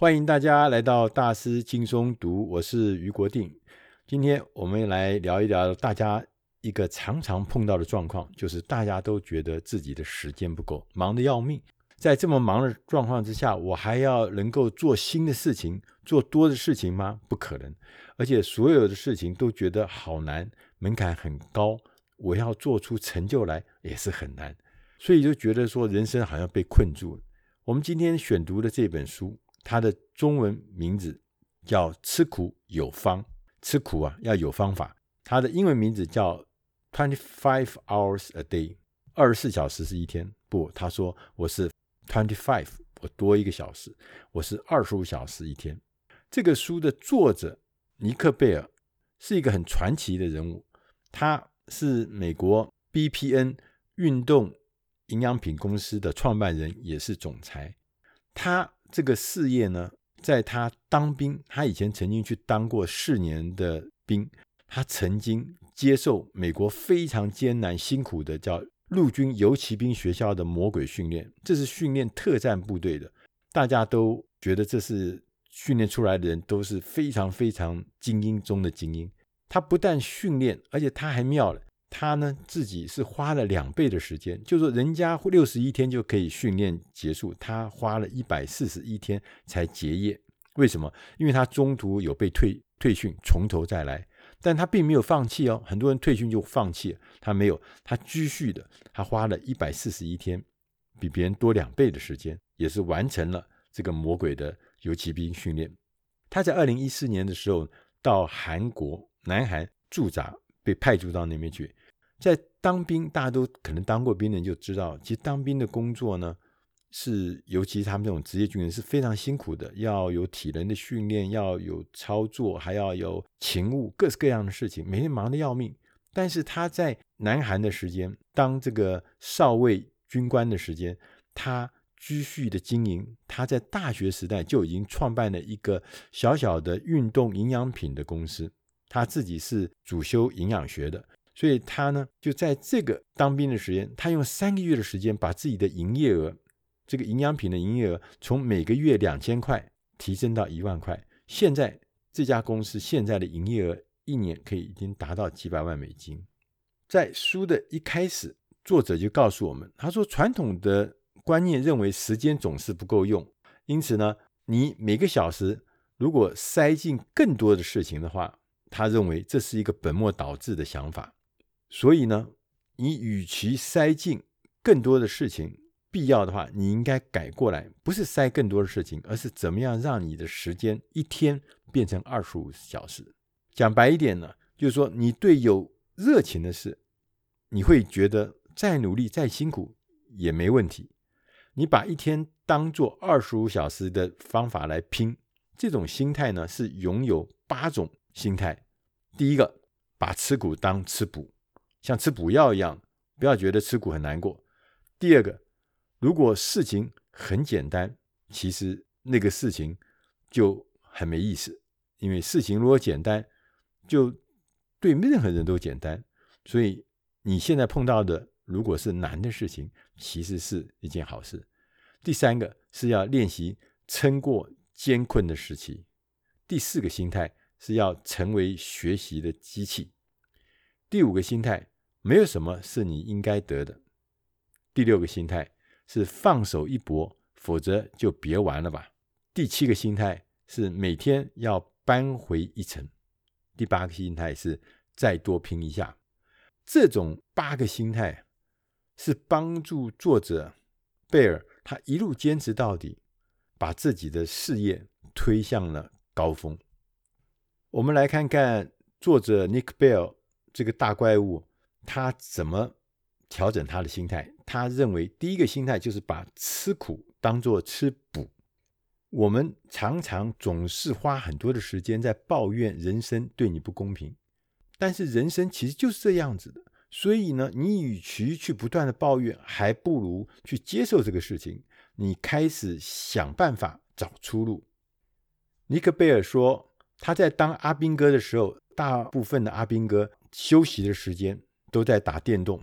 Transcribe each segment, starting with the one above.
欢迎大家来到大师轻松读，我是余国定。今天我们来聊一聊大家一个常常碰到的状况，就是大家都觉得自己的时间不够，忙得要命。在这么忙的状况之下，我还要能够做新的事情，做多的事情吗？不可能。而且所有的事情都觉得好难，门槛很高，我要做出成就来也是很难，所以就觉得说人生好像被困住了。我们今天选读的这本书。它的中文名字叫“吃苦有方”，吃苦啊要有方法。它的英文名字叫 “Twenty Five Hours a Day”，二十四小时是一天。不，他说我是 Twenty Five，我多一个小时，我是二十五小时一天。这个书的作者尼克贝尔是一个很传奇的人物，他是美国 BPN 运动营养品公司的创办人，也是总裁。他这个事业呢，在他当兵，他以前曾经去当过四年的兵，他曾经接受美国非常艰难辛苦的叫陆军游骑兵学校的魔鬼训练，这是训练特战部队的，大家都觉得这是训练出来的人都是非常非常精英中的精英。他不但训练，而且他还妙了。他呢，自己是花了两倍的时间，就是说人家六十一天就可以训练结束，他花了一百四十一天才结业。为什么？因为他中途有被退退训，从头再来，但他并没有放弃哦。很多人退训就放弃了，他没有，他继续的，他花了一百四十一天，比别人多两倍的时间，也是完成了这个魔鬼的游骑兵训练。他在二零一四年的时候到韩国南韩驻扎，被派驻到那边去。在当兵，大家都可能当过兵的人就知道，其实当兵的工作呢，是尤其是他们这种职业军人是非常辛苦的，要有体能的训练，要有操作，还要有勤务，各式各样的事情，每天忙得要命。但是他在南韩的时间，当这个少尉军官的时间，他继续的经营。他在大学时代就已经创办了一个小小的运动营养品的公司，他自己是主修营养学的。所以他呢，就在这个当兵的时间，他用三个月的时间，把自己的营业额，这个营养品的营业额，从每个月两千块提升到一万块。现在这家公司现在的营业额一年可以已经达到几百万美金。在书的一开始，作者就告诉我们，他说传统的观念认为时间总是不够用，因此呢，你每个小时如果塞进更多的事情的话，他认为这是一个本末倒置的想法。所以呢，你与其塞进更多的事情，必要的话，你应该改过来，不是塞更多的事情，而是怎么样让你的时间一天变成二十五小时。讲白一点呢，就是说你对有热情的事，你会觉得再努力再辛苦也没问题。你把一天当做二十五小时的方法来拼，这种心态呢，是拥有八种心态。第一个，把吃苦当吃补。像吃补药一样，不要觉得吃苦很难过。第二个，如果事情很简单，其实那个事情就很没意思。因为事情如果简单，就对任何人都简单。所以你现在碰到的，如果是难的事情，其实是一件好事。第三个是要练习撑过艰困的时期。第四个心态是要成为学习的机器。第五个心态，没有什么是你应该得的。第六个心态是放手一搏，否则就别玩了吧。第七个心态是每天要扳回一城。第八个心态是再多拼一下。这种八个心态是帮助作者贝尔他一路坚持到底，把自己的事业推向了高峰。我们来看看作者尼克贝尔。这个大怪物，他怎么调整他的心态？他认为第一个心态就是把吃苦当做吃补。我们常常总是花很多的时间在抱怨人生对你不公平，但是人生其实就是这样子的。所以呢，你与其去不断的抱怨，还不如去接受这个事情。你开始想办法找出路。尼克贝尔说，他在当阿兵哥的时候，大部分的阿兵哥。休息的时间都在打电动，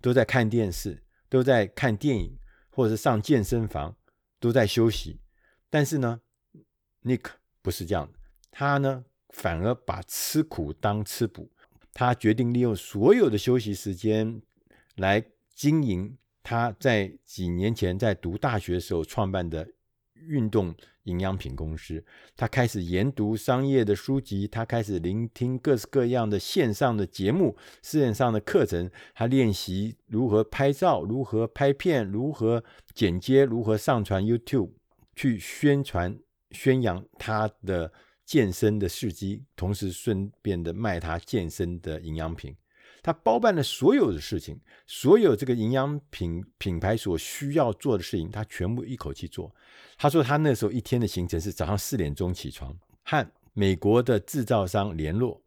都在看电视，都在看电影，或者是上健身房，都在休息。但是呢，Nick 不是这样的，他呢反而把吃苦当吃补，他决定利用所有的休息时间来经营他在几年前在读大学的时候创办的运动营养品公司，他开始研读商业的书籍，他开始聆听各式各样的线上的节目、线上的课程，他练习如何拍照、如何拍片、如何剪接、如何上传 YouTube，去宣传、宣扬他的健身的事迹，同时顺便的卖他健身的营养品。他包办了所有的事情，所有这个营养品品牌所需要做的事情，他全部一口气做。他说他那时候一天的行程是早上四点钟起床，和美国的制造商联络，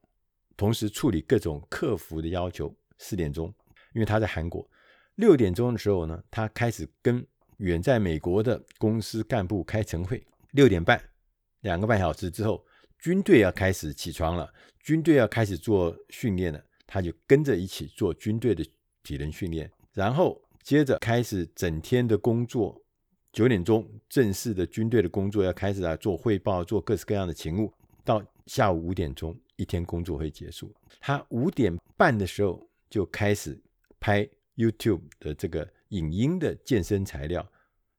同时处理各种客服的要求。四点钟，因为他在韩国。六点钟的时候呢，他开始跟远在美国的公司干部开晨会。六点半，两个半小时之后，军队要开始起床了，军队要开始做训练了。他就跟着一起做军队的体能训练，然后接着开始整天的工作。九点钟正式的军队的工作要开始来做汇报，做各式各样的勤务。到下午五点钟，一天工作会结束。他五点半的时候就开始拍 YouTube 的这个影音的健身材料，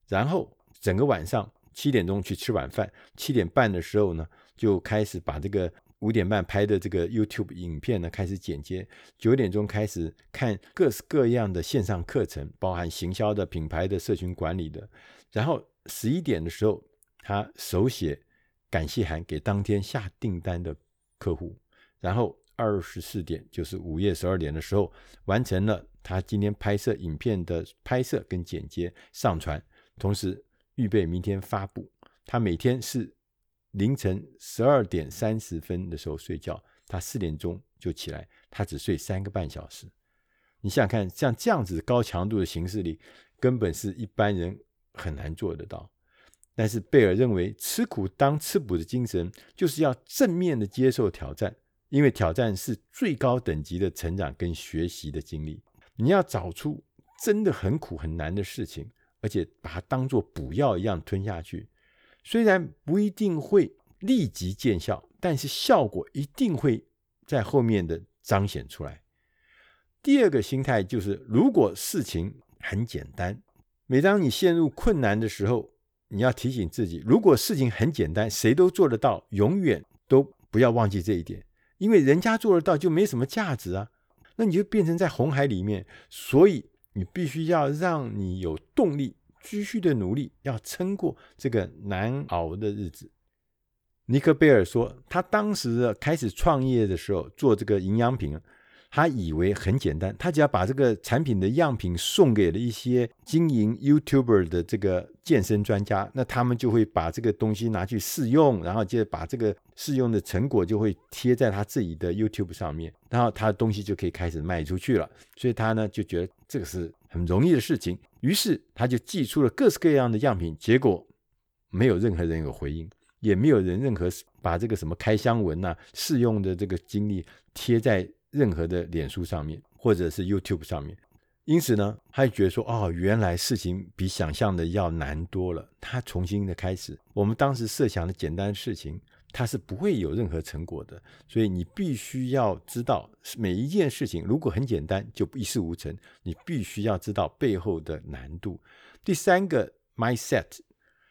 然后整个晚上七点钟去吃晚饭，七点半的时候呢就开始把这个。五点半拍的这个 YouTube 影片呢，开始剪接。九点钟开始看各式各样的线上课程，包含行销的、品牌的、社群管理的。然后十一点的时候，他手写感谢函给当天下订单的客户。然后二十四点，就是午夜十二点的时候，完成了他今天拍摄影片的拍摄跟剪接、上传，同时预备明天发布。他每天是。凌晨十二点三十分的时候睡觉，他四点钟就起来，他只睡三个半小时。你想想看，像这样子高强度的行事历，根本是一般人很难做得到。但是贝尔认为，吃苦当吃补的精神，就是要正面的接受挑战，因为挑战是最高等级的成长跟学习的经历。你要找出真的很苦很难的事情，而且把它当做补药一样吞下去。虽然不一定会立即见效，但是效果一定会在后面的彰显出来。第二个心态就是，如果事情很简单，每当你陷入困难的时候，你要提醒自己，如果事情很简单，谁都做得到，永远都不要忘记这一点，因为人家做得到就没什么价值啊。那你就变成在红海里面，所以你必须要让你有动力。继续的努力，要撑过这个难熬的日子。尼克贝尔说，他当时开始创业的时候，做这个营养品，他以为很简单，他只要把这个产品的样品送给了一些经营 YouTuber 的这个健身专家，那他们就会把这个东西拿去试用，然后接着把这个试用的成果就会贴在他自己的 YouTube 上面，然后他的东西就可以开始卖出去了。所以他呢就觉得这个是很容易的事情。于是他就寄出了各式各样的样品，结果没有任何人有回应，也没有人任何把这个什么开箱文呐、试用的这个经历贴在任何的脸书上面或者是 YouTube 上面。因此呢，他就觉得说，哦，原来事情比想象的要难多了。他重新的开始，我们当时设想的简单的事情。它是不会有任何成果的，所以你必须要知道每一件事情如果很简单就一事无成，你必须要知道背后的难度。第三个 mindset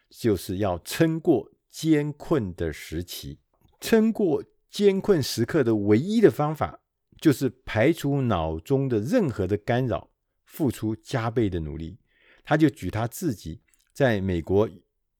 就是要撑过艰困的时期，撑过艰困时刻的唯一的方法就是排除脑中的任何的干扰，付出加倍的努力。他就举他自己在美国。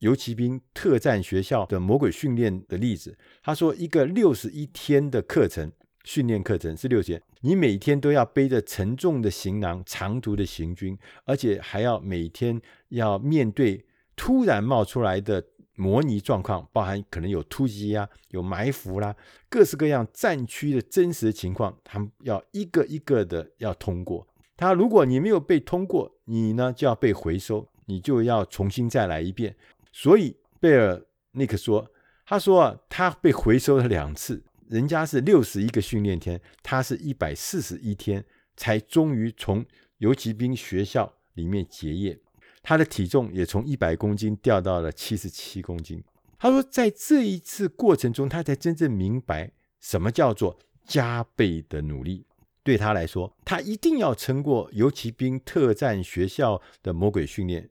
游骑兵特战学校的魔鬼训练的例子，他说，一个六十一天的课程，训练课程是六天，你每天都要背着沉重的行囊，长途的行军，而且还要每天要面对突然冒出来的模拟状况，包含可能有突击啊，有埋伏啦，各式各样战区的真实情况，他们要一个一个的要通过。他如果你没有被通过，你呢就要被回收，你就要重新再来一遍。所以贝尔尼克说：“他说啊，他被回收了两次，人家是六十一个训练天，他是一百四十一天才终于从游骑兵学校里面结业。他的体重也从一百公斤掉到了七十七公斤。他说，在这一次过程中，他才真正明白什么叫做加倍的努力。对他来说，他一定要撑过游骑兵特战学校的魔鬼训练，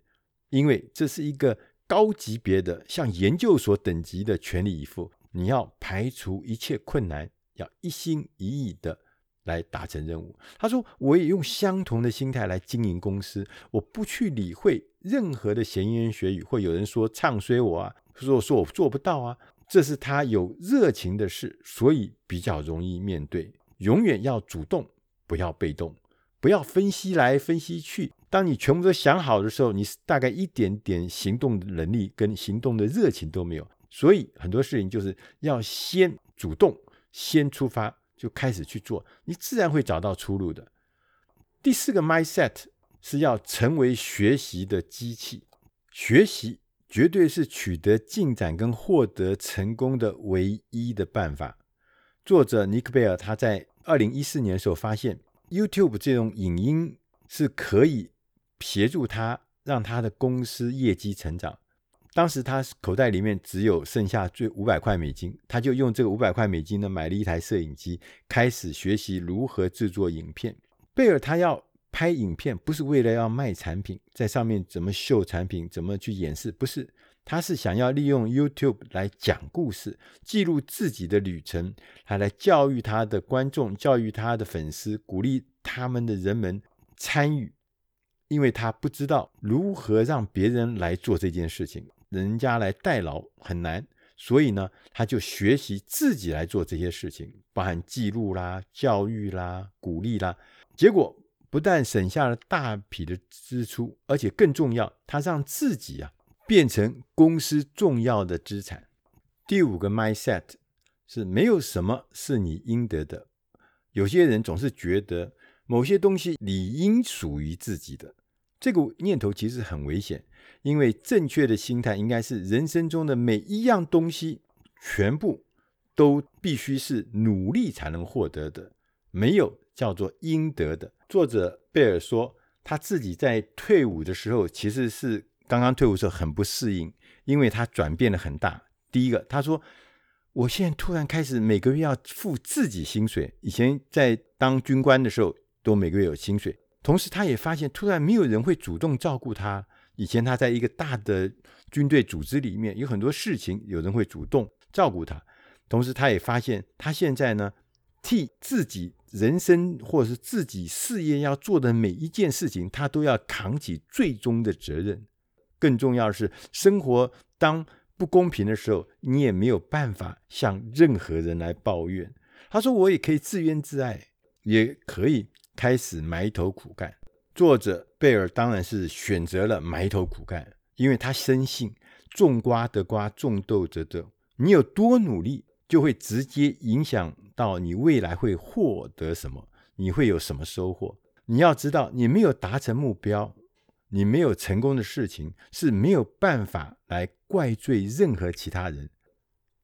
因为这是一个高级别的、像研究所等级的全力以赴。你要排除一切困难，要一心一意的来达成任务。他说：“我也用相同的心态来经营公司，我不去理会任何的闲言学语，会有人说唱衰我啊，说说我做不到啊。这是他有热情的事，所以比较容易面对。”永远要主动，不要被动，不要分析来分析去。当你全部都想好的时候，你大概一点点行动的能力跟行动的热情都没有。所以很多事情就是要先主动，先出发，就开始去做，你自然会找到出路的。第四个 mindset 是要成为学习的机器，学习绝对是取得进展跟获得成功的唯一的办法。作者尼克贝尔他在二零一四年的时候发现，YouTube 这种影音是可以协助他让他的公司业绩成长。当时他口袋里面只有剩下最五百块美金，他就用这个五百块美金呢买了一台摄影机，开始学习如何制作影片。贝尔他要拍影片，不是为了要卖产品，在上面怎么秀产品，怎么去演示，不是。他是想要利用 YouTube 来讲故事，记录自己的旅程，还来教育他的观众，教育他的粉丝，鼓励他们的人们参与。因为他不知道如何让别人来做这件事情，人家来代劳很难，所以呢，他就学习自己来做这些事情，包含记录啦、教育啦、鼓励啦。结果不但省下了大笔的支出，而且更重要，他让自己啊。变成公司重要的资产。第五个 mindset 是没有什么是你应得的。有些人总是觉得某些东西理应属于自己的，这个念头其实很危险。因为正确的心态应该是人生中的每一样东西全部都必须是努力才能获得的，没有叫做应得的。作者贝尔说，他自己在退伍的时候其实是。刚刚退伍时候很不适应，因为他转变的很大。第一个，他说：“我现在突然开始每个月要付自己薪水，以前在当军官的时候都每个月有薪水。同时，他也发现突然没有人会主动照顾他。以前他在一个大的军队组织里面，有很多事情有人会主动照顾他。同时，他也发现他现在呢，替自己人生或者是自己事业要做的每一件事情，他都要扛起最终的责任。”更重要的是，生活当不公平的时候，你也没有办法向任何人来抱怨。他说：“我也可以自怨自艾，也可以开始埋头苦干。”作者贝尔当然是选择了埋头苦干，因为他深信“种瓜得瓜，种豆得豆”。你有多努力，就会直接影响到你未来会获得什么，你会有什么收获。你要知道，你没有达成目标。你没有成功的事情是没有办法来怪罪任何其他人。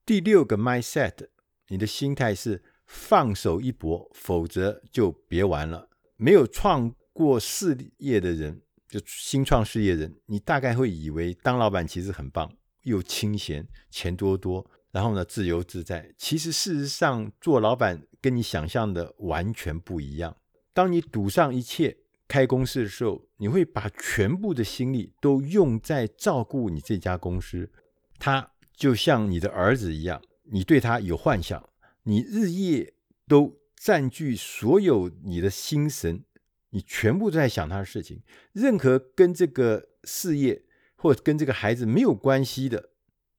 第六个 mindset，你的心态是放手一搏，否则就别玩了。没有创过事业的人，就新创事业人，你大概会以为当老板其实很棒，又清闲，钱多多，然后呢，自由自在。其实事实上，做老板跟你想象的完全不一样。当你赌上一切，开公司的时候，你会把全部的心力都用在照顾你这家公司。他就像你的儿子一样，你对他有幻想，你日夜都占据所有你的心神，你全部都在想他的事情。任何跟这个事业或跟这个孩子没有关系的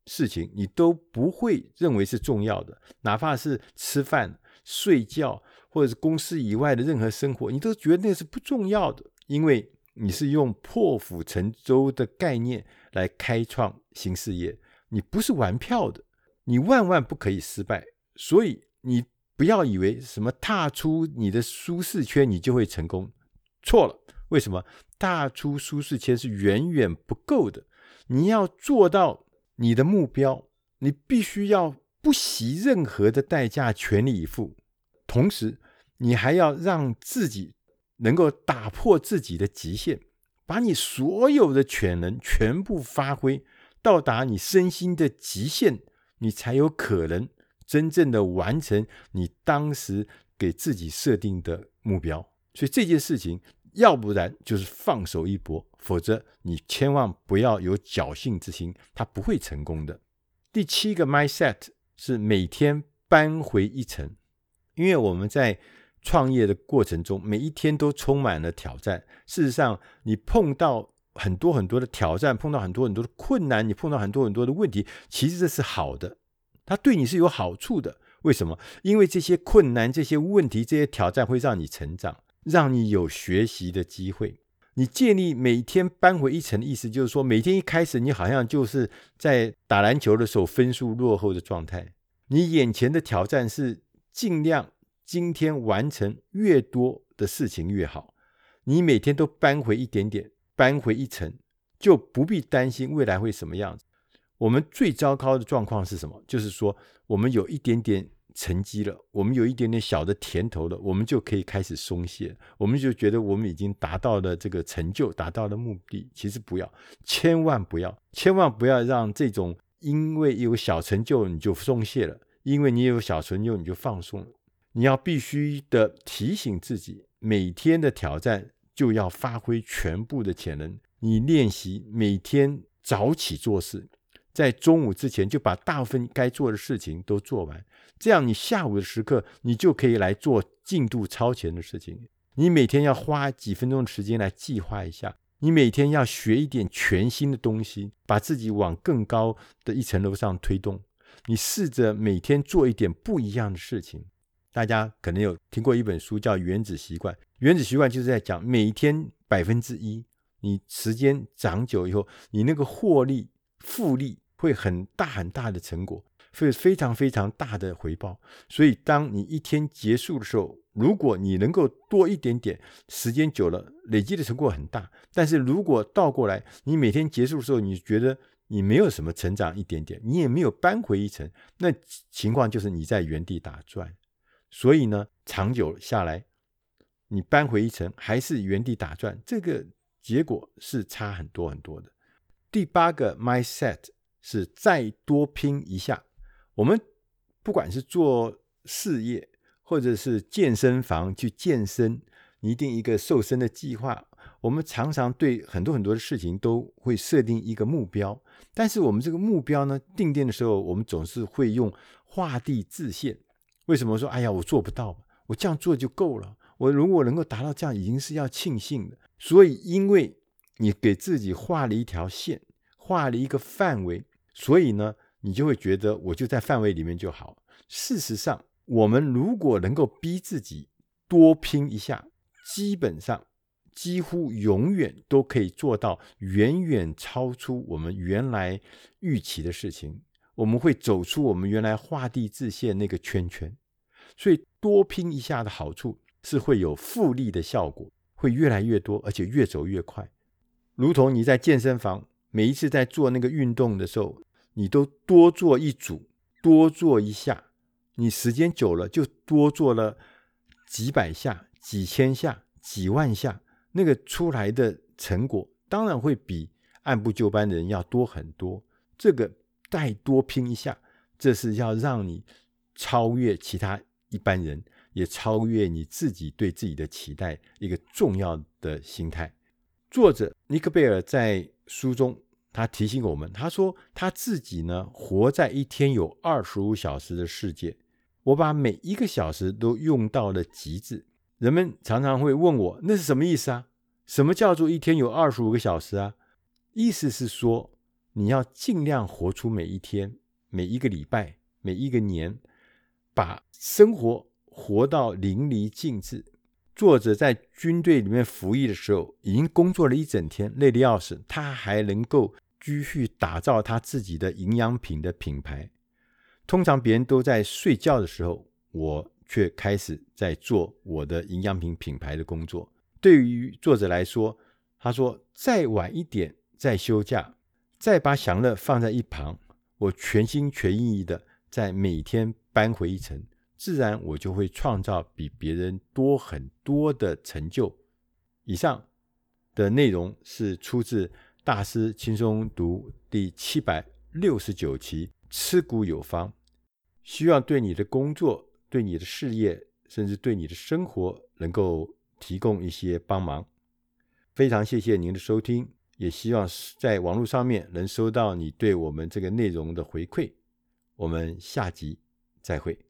事情，你都不会认为是重要的，哪怕是吃饭、睡觉。或者是公司以外的任何生活，你都觉得那是不重要的，因为你是用破釜沉舟的概念来开创新事业，你不是玩票的，你万万不可以失败。所以你不要以为什么踏出你的舒适圈，你就会成功，错了。为什么？踏出舒适圈是远远不够的，你要做到你的目标，你必须要不惜任何的代价，全力以赴。同时，你还要让自己能够打破自己的极限，把你所有的潜能全部发挥，到达你身心的极限，你才有可能真正的完成你当时给自己设定的目标。所以这件事情，要不然就是放手一搏，否则你千万不要有侥幸之心，它不会成功的。第七个 mindset 是每天扳回一城，因为我们在创业的过程中，每一天都充满了挑战。事实上，你碰到很多很多的挑战，碰到很多很多的困难，你碰到很多很多的问题，其实这是好的，它对你是有好处的。为什么？因为这些困难、这些问题、这些挑战会让你成长，让你有学习的机会。你建立每天扳回一城的意思，就是说，每天一开始，你好像就是在打篮球的时候分数落后的状态。你眼前的挑战是尽量。今天完成越多的事情越好，你每天都扳回一点点，扳回一城，就不必担心未来会什么样子。我们最糟糕的状况是什么？就是说，我们有一点点成绩了，我们有一点点小的甜头了，我们就可以开始松懈，我们就觉得我们已经达到了这个成就，达到了目的。其实不要，千万不要，千万不要让这种因为有小成就你就松懈了，因为你有小成就你就放松了。你要必须的提醒自己，每天的挑战就要发挥全部的潜能。你练习每天早起做事，在中午之前就把大部分该做的事情都做完，这样你下午的时刻你就可以来做进度超前的事情。你每天要花几分钟的时间来计划一下，你每天要学一点全新的东西，把自己往更高的一层楼上推动。你试着每天做一点不一样的事情。大家可能有听过一本书叫《原子习惯》，《原子习惯》就是在讲每天百分之一，你时间长久以后，你那个获利复利会很大很大的成果，会非常非常大的回报。所以，当你一天结束的时候，如果你能够多一点点，时间久了累积的成果很大。但是如果倒过来，你每天结束的时候，你觉得你没有什么成长一点点，你也没有扳回一城，那情况就是你在原地打转。所以呢，长久下来，你扳回一城还是原地打转，这个结果是差很多很多的。第八个 mindset 是再多拼一下。我们不管是做事业，或者是健身房去健身，拟定一个瘦身的计划，我们常常对很多很多的事情都会设定一个目标。但是我们这个目标呢，定定的时候，我们总是会用画地自限。为什么说哎呀，我做不到？我这样做就够了。我如果能够达到这样，已经是要庆幸的。所以，因为你给自己画了一条线，画了一个范围，所以呢，你就会觉得我就在范围里面就好。事实上，我们如果能够逼自己多拼一下，基本上几乎永远都可以做到远远超出我们原来预期的事情。我们会走出我们原来画地自限那个圈圈，所以多拼一下的好处是会有复利的效果，会越来越多，而且越走越快。如同你在健身房每一次在做那个运动的时候，你都多做一组，多做一下，你时间久了就多做了几百下、几千下、几万下，那个出来的成果当然会比按部就班的人要多很多。这个。再多拼一下，这是要让你超越其他一般人，也超越你自己对自己的期待，一个重要的心态。作者尼克贝尔在书中，他提醒我们，他说他自己呢，活在一天有二十五小时的世界，我把每一个小时都用到了极致。人们常常会问我，那是什么意思啊？什么叫做一天有二十五个小时啊？意思是说。你要尽量活出每一天、每一个礼拜、每一个年，把生活活到淋漓尽致。作者在军队里面服役的时候，已经工作了一整天，累得要死，他还能够继续打造他自己的营养品的品牌。通常别人都在睡觉的时候，我却开始在做我的营养品品牌的工作。对于作者来说，他说再晚一点再休假。再把享乐放在一旁，我全心全意的在每天搬回一城，自然我就会创造比别人多很多的成就。以上的内容是出自大师轻松读第七百六十九期，吃股有方，希望对你的工作、对你的事业，甚至对你的生活，能够提供一些帮忙。非常谢谢您的收听，也希望在网络上面能收到你对我们这个内容的回馈。我们下集再会。